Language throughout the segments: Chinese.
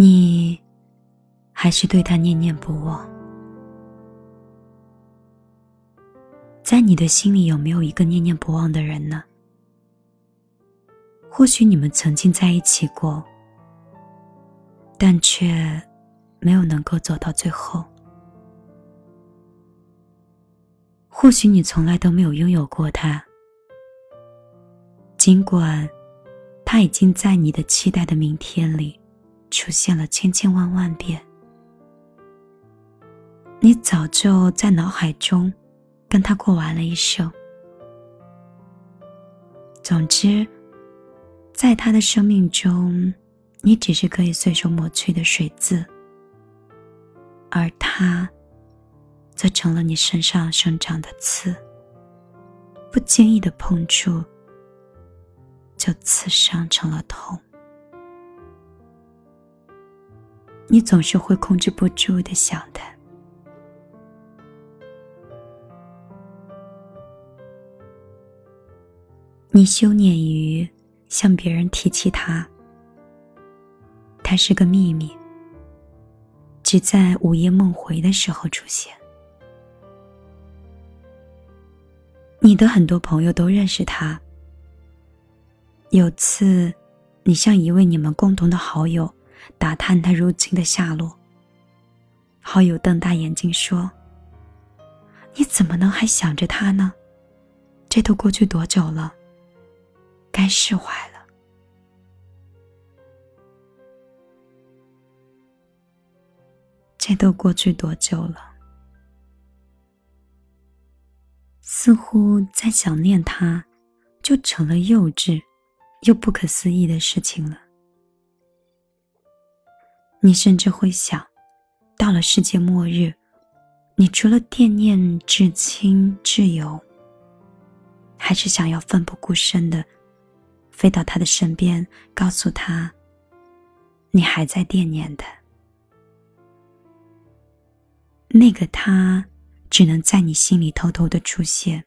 你还是对他念念不忘。在你的心里有没有一个念念不忘的人呢？或许你们曾经在一起过，但却没有能够走到最后。或许你从来都没有拥有过他，尽管他已经在你的期待的明天里出现了千千万万遍，你早就在脑海中跟他过完了一生。总之，在他的生命中，你只是可以随手抹去的水渍，而他。则成了你身上生长的刺，不经意的碰触，就刺伤成了痛。你总是会控制不住的想他，你羞赧于向别人提起他，他是个秘密，只在午夜梦回的时候出现。你的很多朋友都认识他。有次，你向一位你们共同的好友打探他如今的下落。好友瞪大眼睛说：“你怎么能还想着他呢？这都过去多久了？该释怀了。这都过去多久了？”似乎在想念他，就成了幼稚又不可思议的事情了。你甚至会想，到了世界末日，你除了惦念至亲至友，还是想要奋不顾身的飞到他的身边，告诉他，你还在惦念他。那个他。只能在你心里偷偷的出现。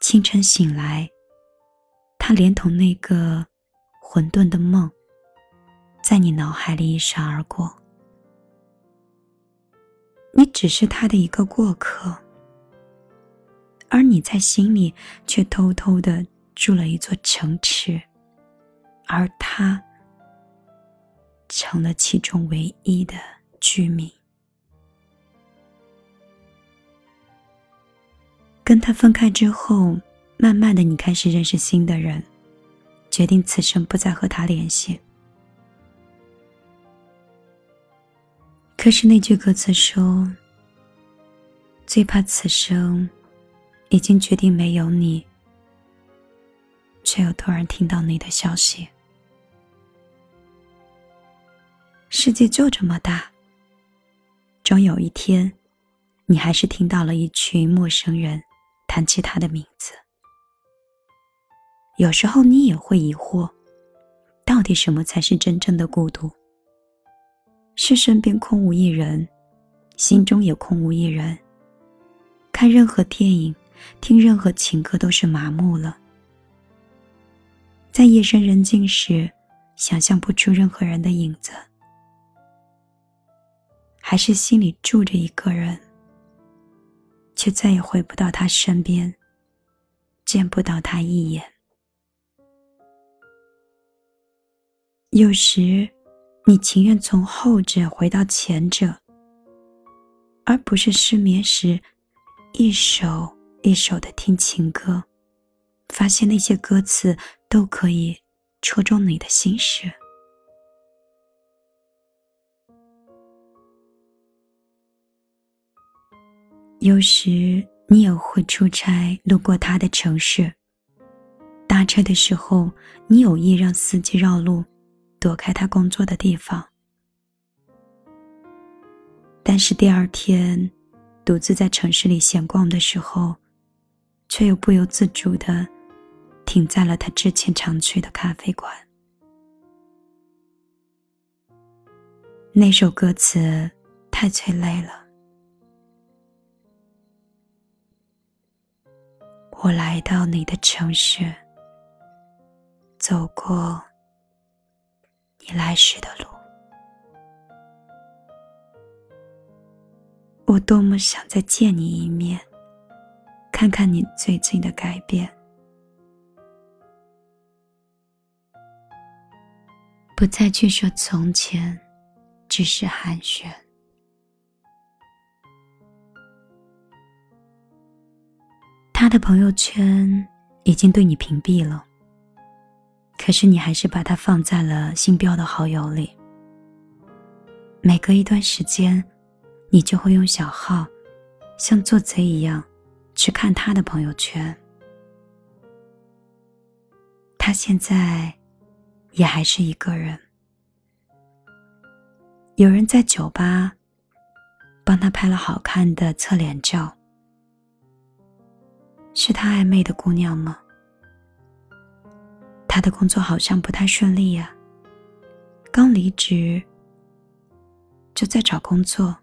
清晨醒来，他连同那个混沌的梦，在你脑海里一闪而过。你只是他的一个过客，而你在心里却偷偷的筑了一座城池，而他成了其中唯一的居民。跟他分开之后，慢慢的，你开始认识新的人，决定此生不再和他联系。可是那句歌词说：“最怕此生已经决定没有你，却又突然听到你的消息。”世界就这么大，终有一天，你还是听到了一群陌生人。谈起他的名字，有时候你也会疑惑，到底什么才是真正的孤独？是身边空无一人，心中也空无一人。看任何电影，听任何情歌都是麻木了。在夜深人静时，想象不出任何人的影子，还是心里住着一个人。却再也回不到他身边，见不到他一眼。有时，你情愿从后者回到前者，而不是失眠时一首一首的听情歌，发现那些歌词都可以戳中你的心事。有时你也会出差路过他的城市。搭车的时候，你有意让司机绕路，躲开他工作的地方。但是第二天，独自在城市里闲逛的时候，却又不由自主的停在了他之前常去的咖啡馆。那首歌词太催泪了。我来到你的城市，走过你来时的路。我多么想再见你一面看看你最近的改变。不再去说从前只是寒暄。他的朋友圈已经对你屏蔽了。可是你还是把他放在了新标的好友里。每隔一段时间，你就会用小号，像做贼一样去看他的朋友圈。他现在。也还是一个人。有人在酒吧帮他拍了好看的侧脸照，是他暧昧的姑娘吗？他的工作好像不太顺利呀，刚离职就在找工作。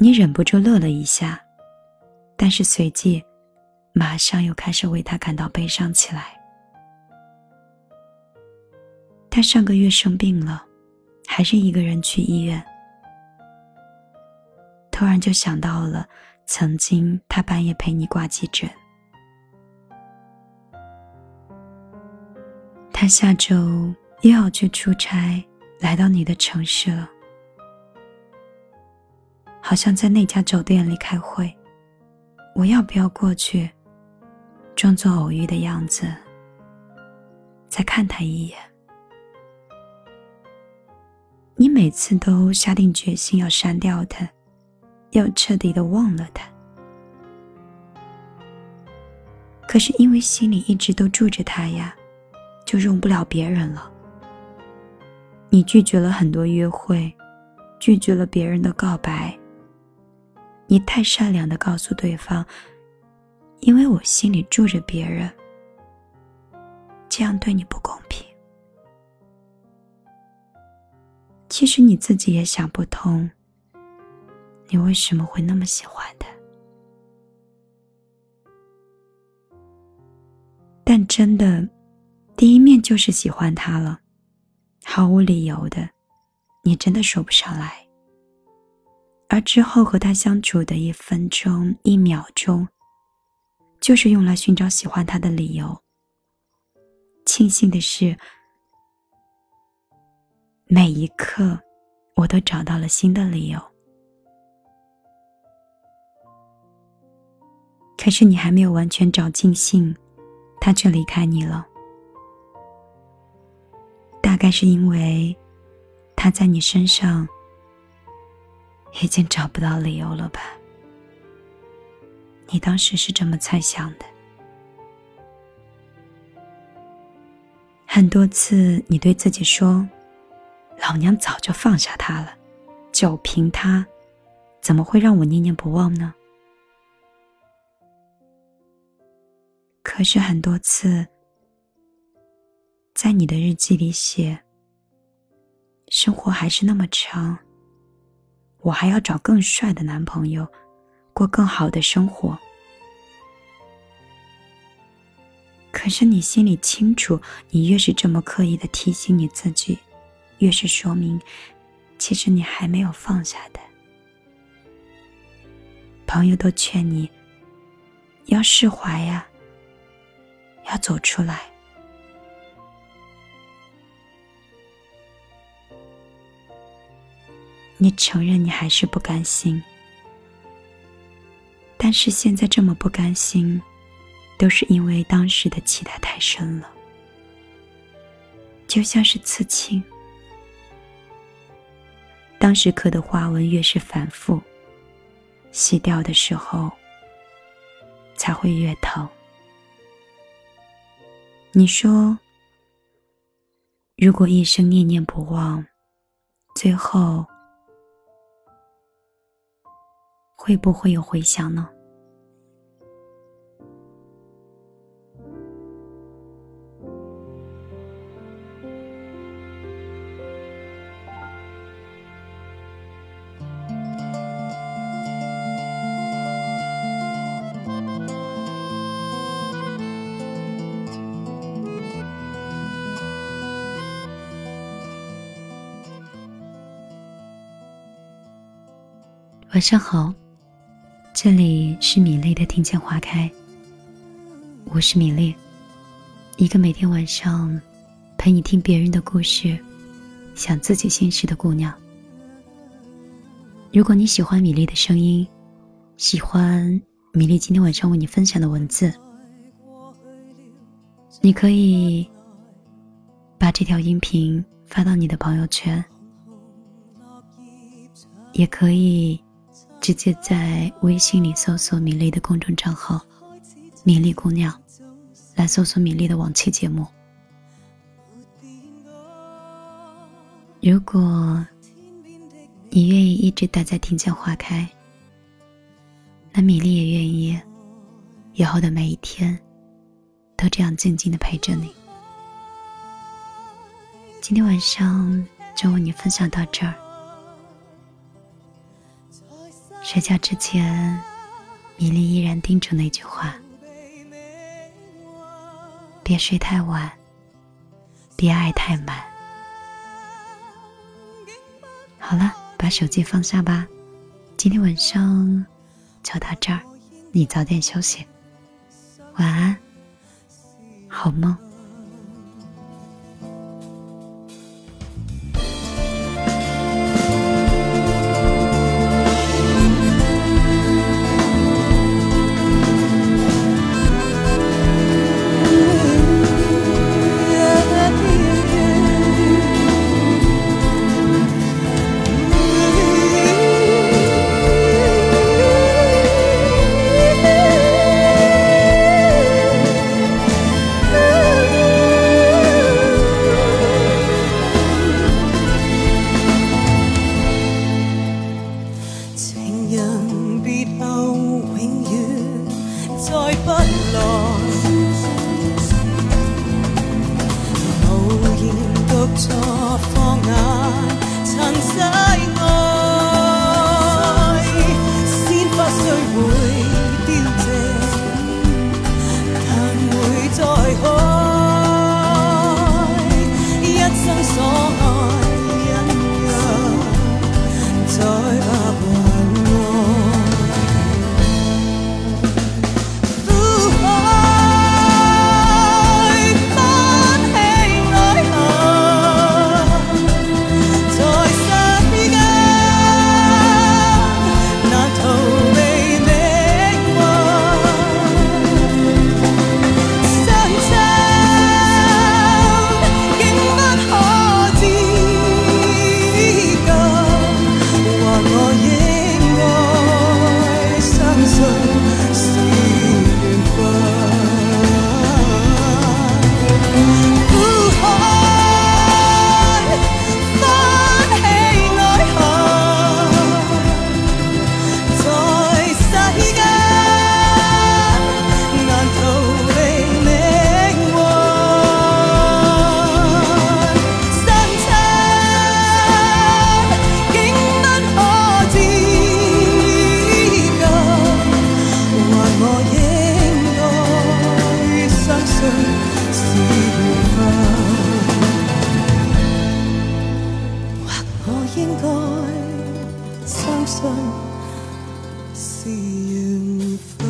你忍不住乐了一下，但是随即马上又开始为他感到悲伤起来。他上个月生病了，还是一个人去医院。突然就想到了曾经他半夜陪你挂急诊。他下周又要去出差，来到你的城市了，好像在那家酒店里开会。我要不要过去，装作偶遇的样子，再看他一眼？你每次都下定决心要删掉他，要彻底的忘了他。可是因为心里一直都住着他呀，就容不了别人了。你拒绝了很多约会，拒绝了别人的告白。你太善良的告诉对方，因为我心里住着别人，这样对你不公平。其实你自己也想不通，你为什么会那么喜欢他？但真的，第一面就是喜欢他了，毫无理由的，你真的说不上来。而之后和他相处的一分钟、一秒钟，就是用来寻找喜欢他的理由。庆幸的是。每一刻，我都找到了新的理由。可是你还没有完全找尽兴，他却离开你了。大概是因为他在你身上已经找不到理由了吧？你当时是这么猜想的。很多次，你对自己说。老娘早就放下他了，就凭他，怎么会让我念念不忘呢？可是很多次，在你的日记里写，生活还是那么长，我还要找更帅的男朋友，过更好的生活。可是你心里清楚，你越是这么刻意的提醒你自己。越是说明，其实你还没有放下的。朋友都劝你要释怀呀，要走出来。你承认你还是不甘心，但是现在这么不甘心，都是因为当时的期待太深了，就像是刺青。当时刻的花纹越是反复，洗掉的时候才会越疼。你说，如果一生念念不忘，最后会不会有回响呢？晚上好。这里是米粒的听见花开。我是米粒，一个每天晚上陪你听别人的故事，想自己心事的姑娘。如果你喜欢米粒的声音，喜欢米粒今天晚上为你分享的文字，你可以把这条音频发到你的朋友圈，也可以。直接在微信里搜索米粒的公众账号“米粒姑娘”，来搜索米粒的往期节目。如果你愿意一直待在庭前花开，那米粒也愿意以后的每一天都这样静静的陪着你。今天晚上就为你分享到这儿。睡觉之前，米粒依然叮嘱那句话：别睡太晚，别爱太满。好了，把手机放下吧，今天晚上就到这儿，你早点休息，晚安，好梦。应该相信是缘分。